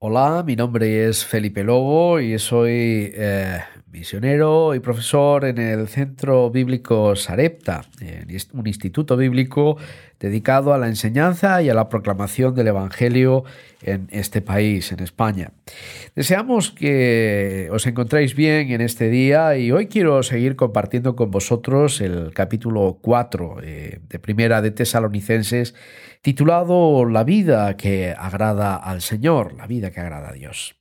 Hola, mi nombre es Felipe Lobo y soy eh, misionero y profesor en el Centro Bíblico Sarepta, un instituto bíblico dedicado a la enseñanza y a la proclamación del Evangelio en este país, en España. Deseamos que os encontréis bien en este día y hoy quiero seguir compartiendo con vosotros el capítulo 4 eh, de Primera de Tesalonicenses titulado La vida que agrada al Señor, la vida que agrada a Dios.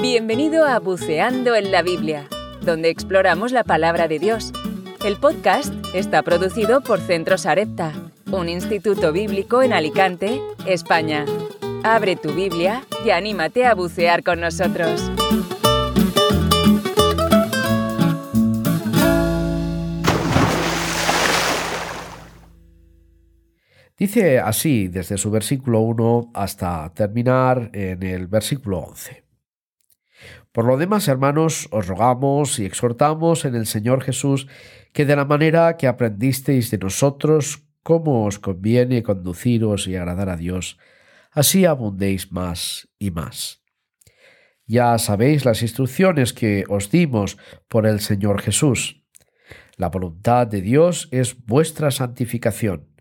Bienvenido a Buceando en la Biblia, donde exploramos la palabra de Dios. El podcast está producido por Centro Sarepta, un instituto bíblico en Alicante, España. Abre tu Biblia y anímate a bucear con nosotros. Dice así desde su versículo 1 hasta terminar en el versículo 11. Por lo demás, hermanos, os rogamos y exhortamos en el Señor Jesús que de la manera que aprendisteis de nosotros cómo os conviene conduciros y agradar a Dios, así abundéis más y más. Ya sabéis las instrucciones que os dimos por el Señor Jesús. La voluntad de Dios es vuestra santificación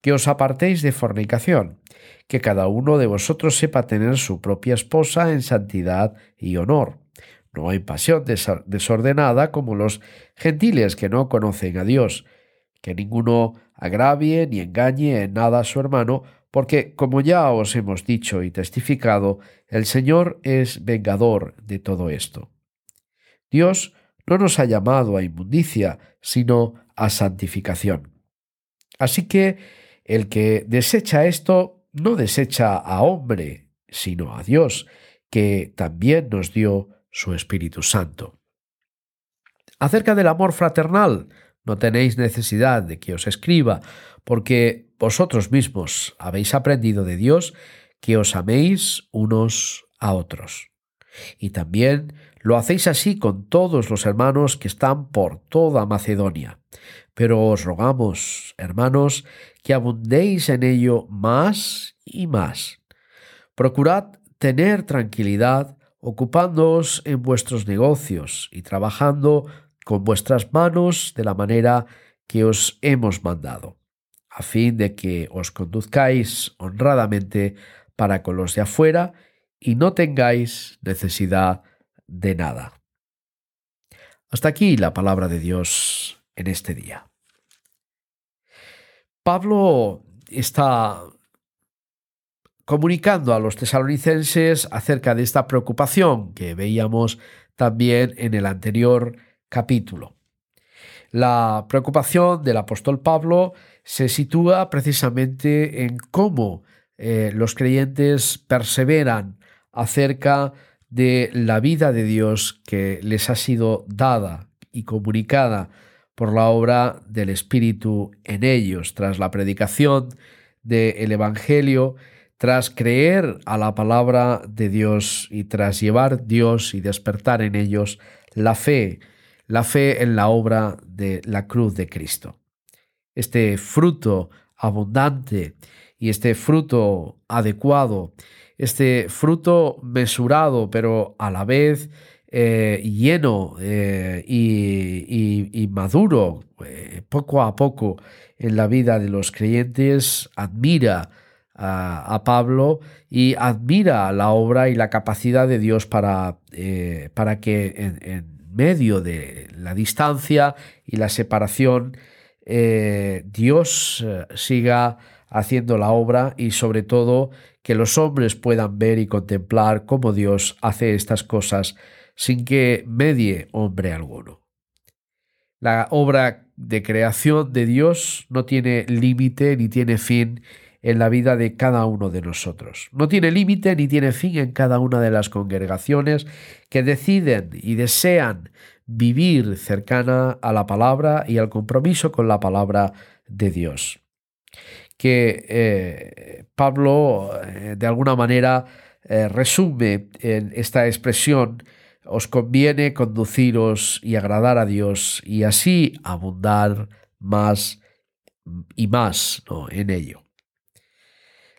que os apartéis de fornicación, que cada uno de vosotros sepa tener su propia esposa en santidad y honor, no en pasión desordenada como los gentiles que no conocen a Dios, que ninguno agravie ni engañe en nada a su hermano, porque, como ya os hemos dicho y testificado, el Señor es vengador de todo esto. Dios no nos ha llamado a inmundicia, sino a santificación. Así que el que desecha esto no desecha a hombre, sino a Dios, que también nos dio su Espíritu Santo. Acerca del amor fraternal, no tenéis necesidad de que os escriba, porque vosotros mismos habéis aprendido de Dios que os améis unos a otros. Y también lo hacéis así con todos los hermanos que están por toda Macedonia. Pero os rogamos, hermanos, que abundéis en ello más y más. Procurad tener tranquilidad ocupándoos en vuestros negocios y trabajando con vuestras manos de la manera que os hemos mandado, a fin de que os conduzcáis honradamente para con los de afuera y no tengáis necesidad de nada. Hasta aquí la palabra de Dios en este día. Pablo está comunicando a los tesalonicenses acerca de esta preocupación que veíamos también en el anterior capítulo. La preocupación del apóstol Pablo se sitúa precisamente en cómo eh, los creyentes perseveran acerca de la vida de Dios que les ha sido dada y comunicada por la obra del Espíritu en ellos, tras la predicación del Evangelio, tras creer a la palabra de Dios y tras llevar Dios y despertar en ellos la fe, la fe en la obra de la cruz de Cristo. Este fruto abundante y este fruto adecuado, este fruto mesurado, pero a la vez eh, lleno eh, y, maduro eh, poco a poco en la vida de los creyentes, admira a, Pablo y admira la obra y la capacidad de Dios para, para que en, medio de la distancia y la separación, Dios siga haciendo la obra y sobre todo que los hombres puedan ver y contemplar cómo Dios hace estas cosas sin que medie hombre alguno. La obra de creación de Dios no tiene límite ni tiene fin en la vida de cada uno de nosotros. No tiene límite ni tiene fin en cada una de las congregaciones que deciden y desean vivir cercana a la palabra y al compromiso con la palabra de Dios. Que eh, Pablo, eh, de alguna manera, eh, resume en esta expresión os conviene conduciros y agradar a Dios y así abundar más y más en ello.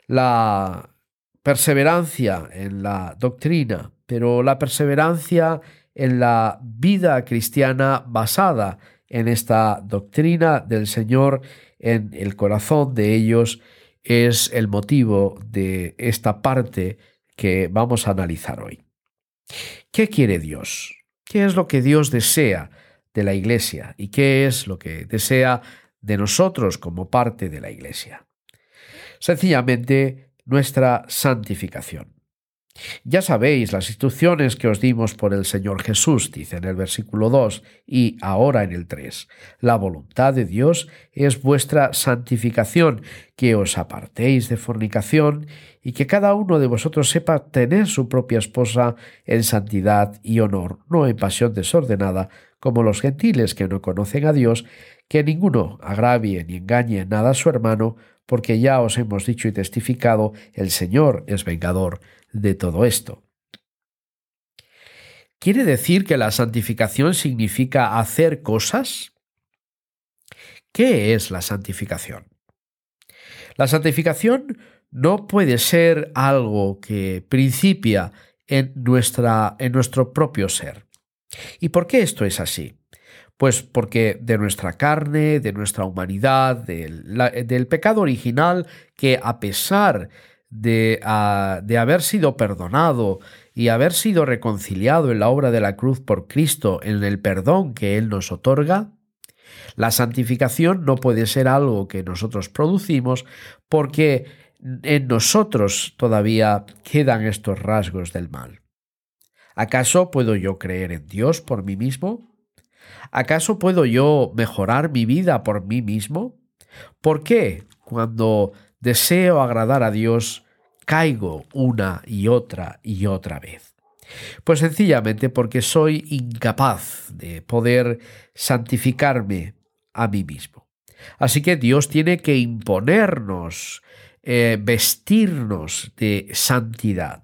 la perseverancia en la doctrina, pero la perseverancia en la vida cristiana basada en esta doctrina del Señor en el corazón de ellos es el motivo de esta parte que vamos a analizar hoy. ¿Qué quiere Dios? ¿Qué es lo que Dios desea de la Iglesia y qué es lo que desea de nosotros como parte de la Iglesia? Sencillamente nuestra santificación. Ya sabéis las instrucciones que os dimos por el Señor Jesús, dice en el versículo 2 y ahora en el 3. La voluntad de Dios es vuestra santificación, que os apartéis de fornicación y que cada uno de vosotros sepa tener su propia esposa en santidad y honor, no en pasión desordenada, como los gentiles que no conocen a Dios, que ninguno agravie ni engañe nada a su hermano, porque ya os hemos dicho y testificado, el Señor es vengador de todo esto. ¿Quiere decir que la santificación significa hacer cosas? ¿Qué es la santificación? La santificación no puede ser algo que principia en, nuestra, en nuestro propio ser. ¿Y por qué esto es así? Pues porque de nuestra carne, de nuestra humanidad, del, del pecado original, que a pesar de, de haber sido perdonado y haber sido reconciliado en la obra de la cruz por Cristo, en el perdón que Él nos otorga, la santificación no puede ser algo que nosotros producimos porque en nosotros todavía quedan estos rasgos del mal. ¿Acaso puedo yo creer en Dios por mí mismo? ¿Acaso puedo yo mejorar mi vida por mí mismo? ¿Por qué cuando deseo agradar a Dios, caigo una y otra y otra vez. Pues sencillamente porque soy incapaz de poder santificarme a mí mismo. Así que Dios tiene que imponernos, eh, vestirnos de santidad,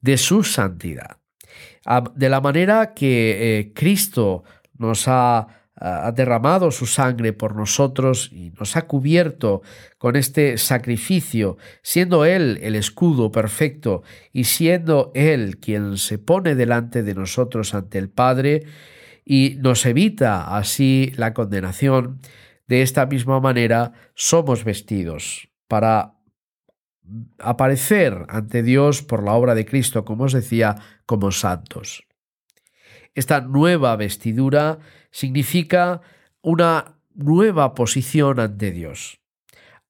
de su santidad. De la manera que eh, Cristo nos ha ha derramado su sangre por nosotros y nos ha cubierto con este sacrificio, siendo Él el escudo perfecto y siendo Él quien se pone delante de nosotros ante el Padre y nos evita así la condenación, de esta misma manera somos vestidos para aparecer ante Dios por la obra de Cristo, como os decía, como santos. Esta nueva vestidura significa una nueva posición ante Dios.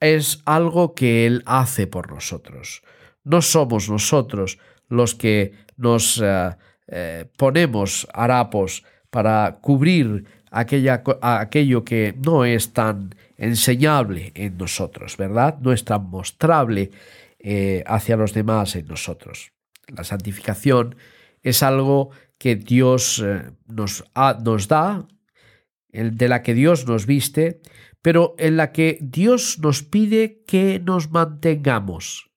Es algo que Él hace por nosotros. No somos nosotros los que nos eh, eh, ponemos harapos para cubrir aquello que no es tan enseñable en nosotros, ¿verdad? No es tan mostrable eh, hacia los demás en nosotros. La santificación es algo que Dios nos, nos da de la que Dios nos viste, pero en la que Dios nos pide que nos mantengamos.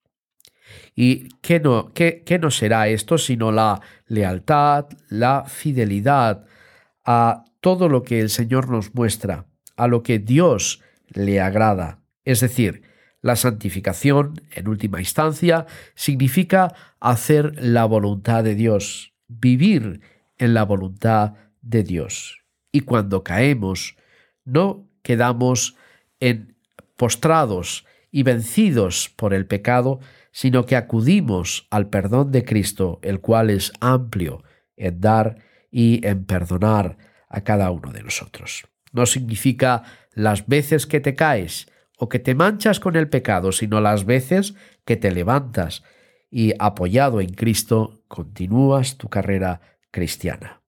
¿Y qué no, qué no será esto sino la lealtad, la fidelidad a todo lo que el Señor nos muestra, a lo que Dios le agrada? Es decir, la santificación, en última instancia, significa hacer la voluntad de Dios, vivir en la voluntad de Dios y cuando caemos no quedamos en postrados y vencidos por el pecado, sino que acudimos al perdón de Cristo, el cual es amplio en dar y en perdonar a cada uno de nosotros. No significa las veces que te caes o que te manchas con el pecado, sino las veces que te levantas y apoyado en Cristo continúas tu carrera cristiana.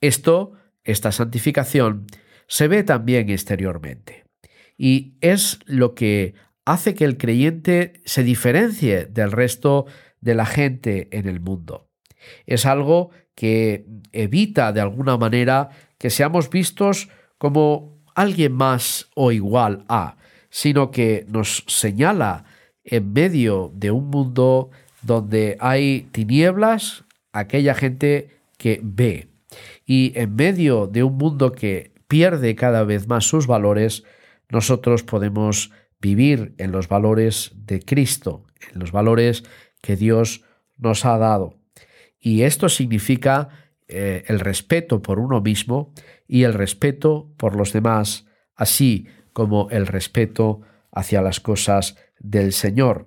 Esto esta santificación se ve también exteriormente y es lo que hace que el creyente se diferencie del resto de la gente en el mundo. Es algo que evita de alguna manera que seamos vistos como alguien más o igual a, sino que nos señala en medio de un mundo donde hay tinieblas, aquella gente que ve, y en medio de un mundo que pierde cada vez más sus valores, nosotros podemos vivir en los valores de Cristo, en los valores que Dios nos ha dado. Y esto significa eh, el respeto por uno mismo y el respeto por los demás, así como el respeto hacia las cosas del Señor,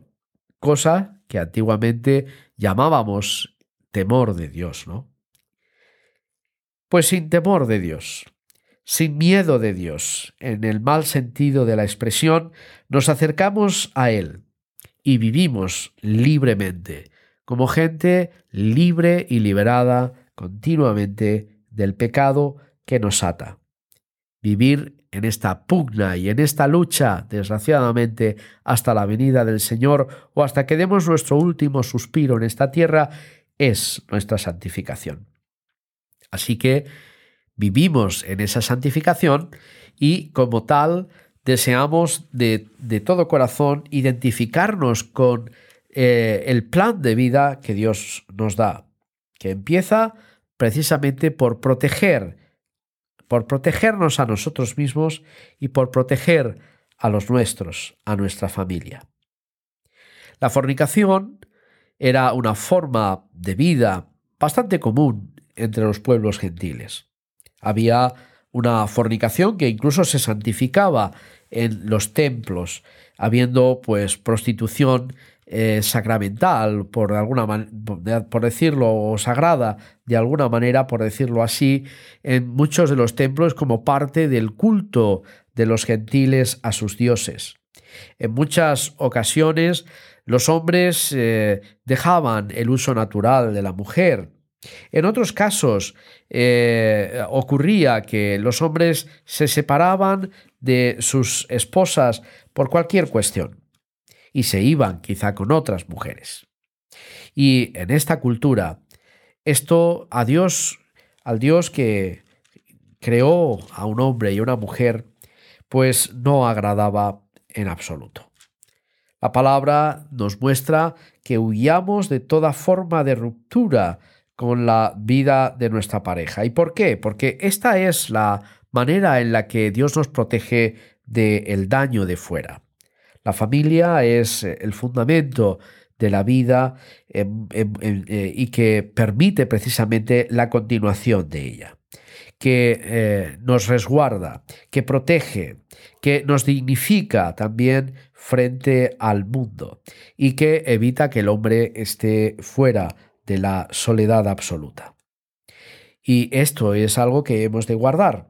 cosa que antiguamente llamábamos temor de Dios, ¿no? Pues sin temor de Dios, sin miedo de Dios, en el mal sentido de la expresión, nos acercamos a Él y vivimos libremente, como gente libre y liberada continuamente del pecado que nos ata. Vivir en esta pugna y en esta lucha, desgraciadamente, hasta la venida del Señor o hasta que demos nuestro último suspiro en esta tierra, es nuestra santificación. Así que vivimos en esa santificación y como tal deseamos de, todo corazón identificarnos con eh, el plan de vida que Dios nos da, que empieza precisamente por proteger, por protegernos a nosotros mismos y por proteger a los nuestros, a nuestra familia. La fornicación era una forma de vida bastante común entre los pueblos gentiles. Había una fornicación que incluso se santificaba en los templos, habiendo pues prostitución eh, sacramental, por alguna por decirlo, o sagrada, de alguna manera, por decirlo así, en muchos de los templos como parte del culto de los gentiles a sus dioses. En muchas ocasiones los hombres eh, dejaban el uso natural de la mujer. En otros casos eh, ocurría que los hombres se separaban de sus esposas por cualquier cuestión y se iban quizá con otras mujeres. Y en esta cultura, esto a Dios, al Dios que creó a un hombre y una mujer, pues no agradaba en absoluto. La palabra nos muestra que huyamos de toda forma de ruptura con la vida de nuestra pareja. ¿Y por qué? Porque esta es la manera en la que Dios nos protege del daño de fuera. La familia es el fundamento de la vida eh, y que permite precisamente la continuación de ella, que eh, nos resguarda, que protege, que nos dignifica también frente al mundo y que evita que el hombre esté fuera de la soledad absoluta. Y esto es algo que hemos de guardar.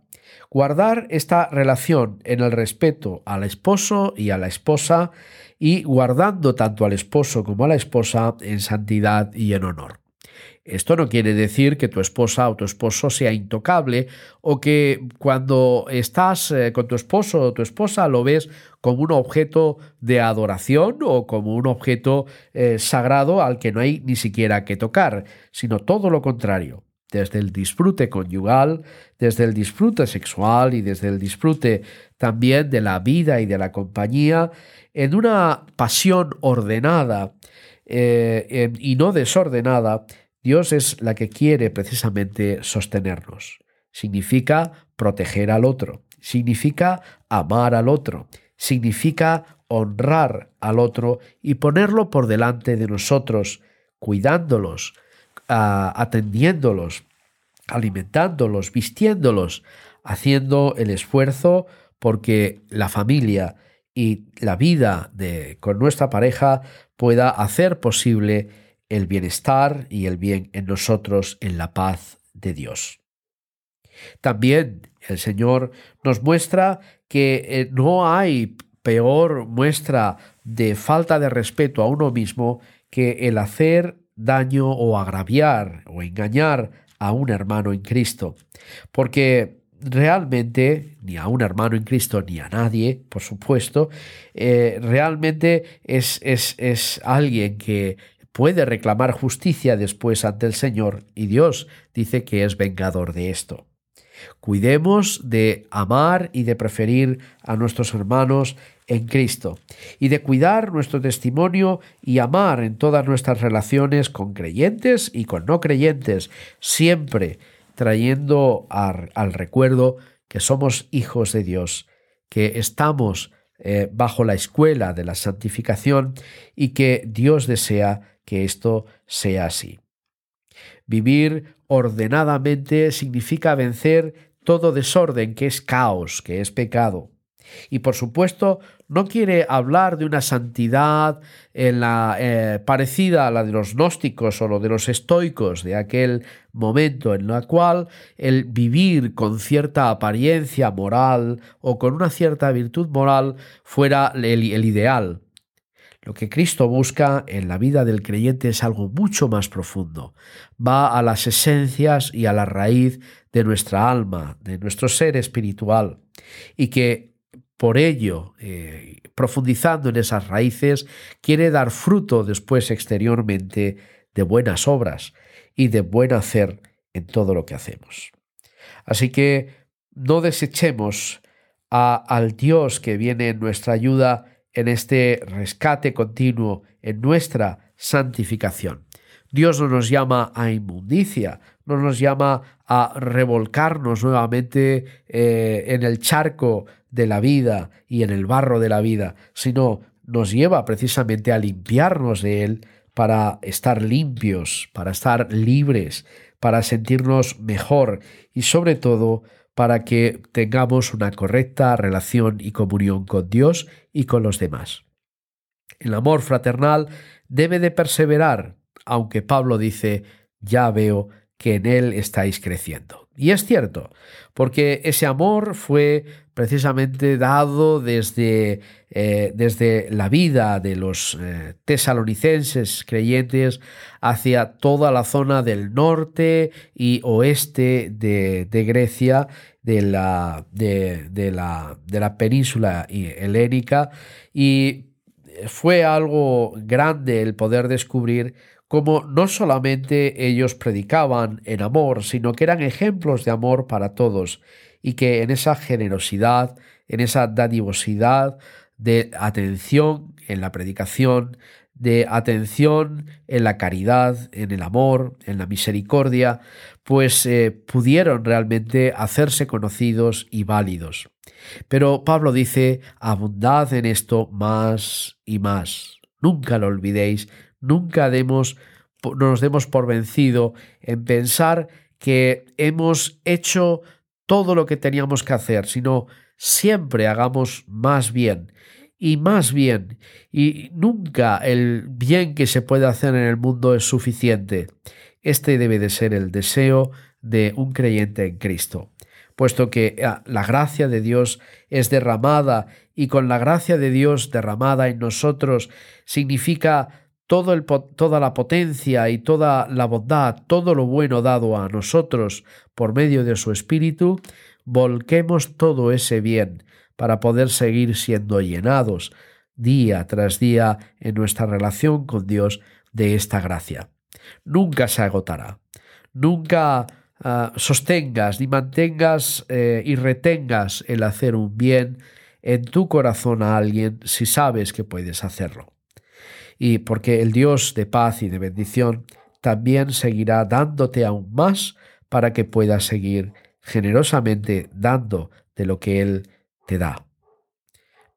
Guardar esta relación en el respeto al esposo y a la esposa y guardando tanto al esposo como a la esposa en santidad y en honor. Esto no quiere decir que tu esposa o tu esposo sea intocable o que cuando estás eh, con tu esposo o tu esposa lo ves como un objeto de adoración o como un objeto eh, sagrado al que no hay ni siquiera que tocar, sino todo lo contrario desde el disfrute conyugal, desde el disfrute sexual y desde el disfrute también de la vida y de la compañía, en una pasión ordenada eh, y no desordenada, Dios es la que quiere precisamente sostenernos. Significa proteger al otro, significa amar al otro, significa honrar al otro y ponerlo por delante de nosotros, cuidándolos, atendiéndolos, alimentándolos, vistiéndolos, haciendo el esfuerzo porque la familia y la vida de, con nuestra pareja pueda hacer posible el bienestar y el bien en nosotros en la paz de Dios. También el Señor nos muestra que eh, no hay peor muestra de falta de respeto a uno mismo que el hacer daño o agraviar o engañar a un hermano en Cristo. Porque realmente, ni a un hermano en Cristo, ni a nadie, por supuesto, eh, realmente es, es, es alguien que puede reclamar justicia después ante el Señor y Dios dice que es vengador de esto. Cuidemos de amar y de preferir a nuestros hermanos en Cristo y de cuidar nuestro testimonio y amar en todas nuestras relaciones con creyentes y con no creyentes, siempre trayendo al recuerdo que somos hijos de Dios, que estamos eh, bajo la escuela de la santificación y que Dios desea que esto sea así. Vivir ordenadamente significa vencer todo desorden que es caos, que es pecado. Y por supuesto, no quiere hablar de una santidad en la, eh, parecida a la de los gnósticos o lo de los estoicos de aquel momento en el cual el vivir con cierta apariencia moral o con una cierta virtud moral fuera el, el ideal. Lo que Cristo busca en la vida del creyente es algo mucho más profundo. Va a las esencias y a la raíz de nuestra alma, de nuestro ser espiritual, y que por ello, eh, profundizando en esas raíces, quiere dar fruto después exteriormente de buenas obras y de buen hacer en todo lo que hacemos. Así que no desechemos al Dios que viene en nuestra ayuda en este rescate continuo, en nuestra santificación. Dios no nos llama a inmundicia, no nos llama a revolcarnos nuevamente eh, en el charco de la vida y en el barro de la vida, sino nos lleva precisamente a limpiarnos de él para estar limpios, para estar libres, para sentirnos mejor y sobre todo para que tengamos una correcta relación y comunión con Dios y con los demás. El amor fraternal debe de perseverar, aunque Pablo dice, ya veo que en él estáis creciendo. Y es cierto, porque ese amor fue precisamente dado desde, eh, desde la vida de los eh, tesalonicenses creyentes hacia toda la zona del norte y oeste de, Grecia, de la, de, la, de la península helénica, y fue algo grande el poder descubrir cómo no solamente ellos predicaban en amor, sino que eran ejemplos de amor para todos, y que en esa generosidad, en esa dadivosidad de atención en la predicación, de atención en la caridad, en el amor, en la misericordia, pues eh, pudieron realmente hacerse conocidos y válidos. Pero Pablo dice, abundad en esto más y más. Nunca lo olvidéis, nunca demos, no nos demos por vencido en pensar que hemos hecho todo lo que teníamos que hacer, sino siempre hagamos más bien y más bien. Y nunca el bien que se puede hacer en el mundo es suficiente. Este debe de ser el deseo de un creyente en Cristo, puesto que ah, la gracia de Dios es derramada y con la gracia de Dios derramada en nosotros significa toda la potencia y toda la bondad, todo lo bueno dado a nosotros por medio de su Espíritu, volquemos todo ese bien para poder seguir siendo llenados día tras día en nuestra relación con Dios de esta gracia. Nunca se agotará. Nunca ah, sostengas ni mantengas eh, y retengas el hacer un bien en tu corazón a alguien si sabes que puedes hacerlo y porque el Dios de paz y de bendición también seguirá dándote aún más para que puedas seguir generosamente dando de lo que Él te da.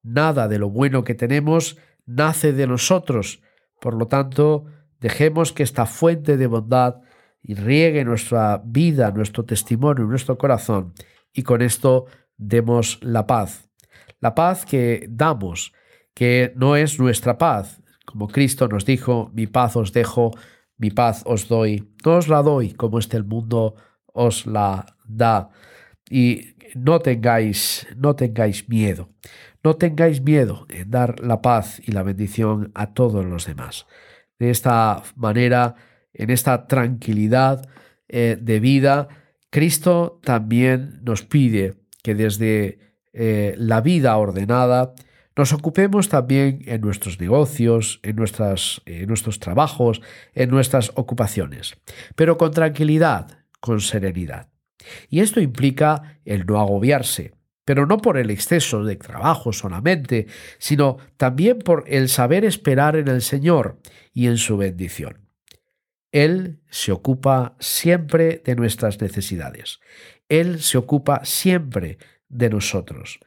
Nada de lo bueno que tenemos nace de nosotros, por lo tanto, dejemos que esta fuente de bondad riegue nuestra vida, nuestro testimonio, nuestro corazón, y con esto demos la paz. La paz que damos, que no es nuestra paz, como Cristo nos dijo, mi paz os dejo, mi paz os doy, no os la doy como este el mundo os la da. Y no tengáis, no tengáis miedo, no tengáis miedo en dar la paz y la bendición a todos los demás. De esta manera, en esta tranquilidad eh, de vida, Cristo también nos pide que desde eh, la vida ordenada, nos ocupemos también en nuestros negocios, en, nuestras, en nuestros trabajos, en nuestras ocupaciones, pero con tranquilidad, con serenidad. Y esto implica el no agobiarse, pero no por el exceso de trabajo solamente, sino también por el saber esperar en el Señor y en su bendición. Él se ocupa siempre de nuestras necesidades. Él se ocupa siempre de nosotros.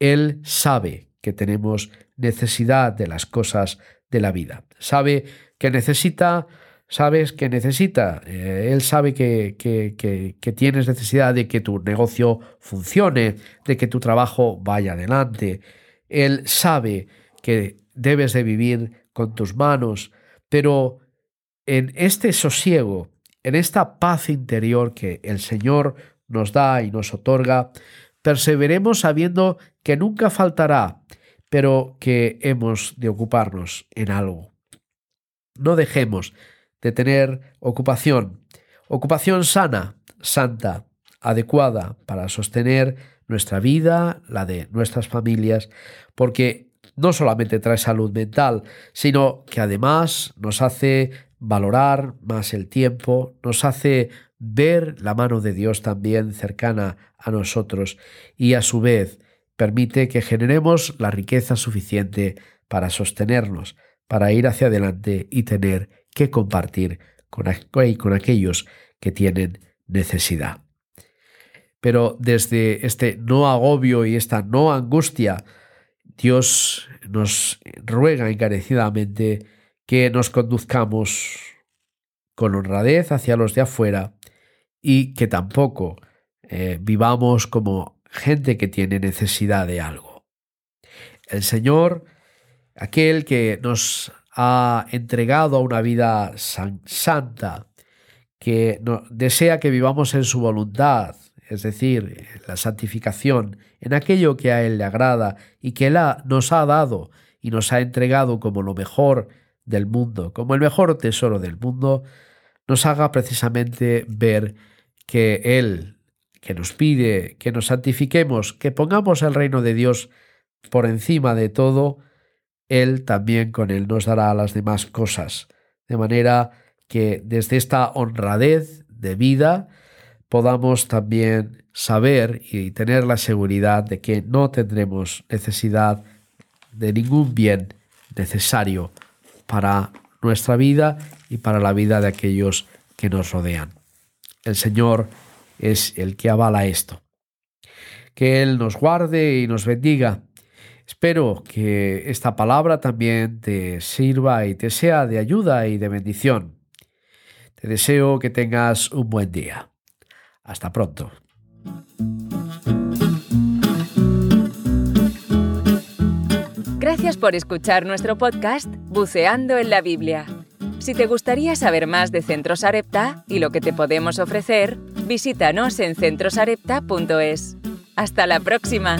Él sabe que tenemos necesidad de las cosas de la vida. Sabe que necesita, sabes que necesita. Eh, él sabe que, que, que, tienes necesidad de que tu negocio funcione, de que tu trabajo vaya adelante. Él sabe que debes de vivir con tus manos, pero en este sosiego, en esta paz interior que el Señor nos da y nos otorga, perseveremos sabiendo que nunca faltará, pero que hemos de ocuparnos en algo. No dejemos de tener ocupación, ocupación sana, santa, adecuada para sostener nuestra vida, la de nuestras familias, porque no solamente trae salud mental, sino que además nos hace valorar más el tiempo, nos hace ver la mano de Dios también cercana a nosotros y a su vez permite que generemos la riqueza suficiente para sostenernos, para ir hacia adelante y tener que compartir con, con aquellos que tienen necesidad. Pero desde este no agobio y esta no angustia, Dios nos ruega encarecidamente que nos conduzcamos con honradez hacia los de afuera y que tampoco eh, vivamos como gente que tiene necesidad de algo. El Señor, aquel que nos ha entregado a una vida santa, que desea que vivamos en su voluntad, es decir, la santificación, en aquello que a Él le agrada y que Él nos ha dado y nos ha entregado como lo mejor del mundo, como el mejor tesoro del mundo, nos haga precisamente ver que Él, que nos pide que nos santifiquemos, que pongamos el reino de Dios por encima de todo, Él también con Él nos dará las demás cosas, de manera que desde esta honradez de vida, podamos también saber y tener la seguridad de que no tendremos necesidad de ningún bien necesario para nuestra vida y para la vida de aquellos que nos rodean. El Señor es el que avala esto. Que Él nos guarde y nos bendiga. Espero que esta palabra también te sirva y te sea de ayuda y de bendición. Te deseo que tengas un buen día. Hasta pronto. Gracias por escuchar nuestro podcast Buceando en la Biblia. Si te gustaría saber más de Centros Arepta y lo que te podemos ofrecer, visítanos en centrosarepta.es. Hasta la próxima.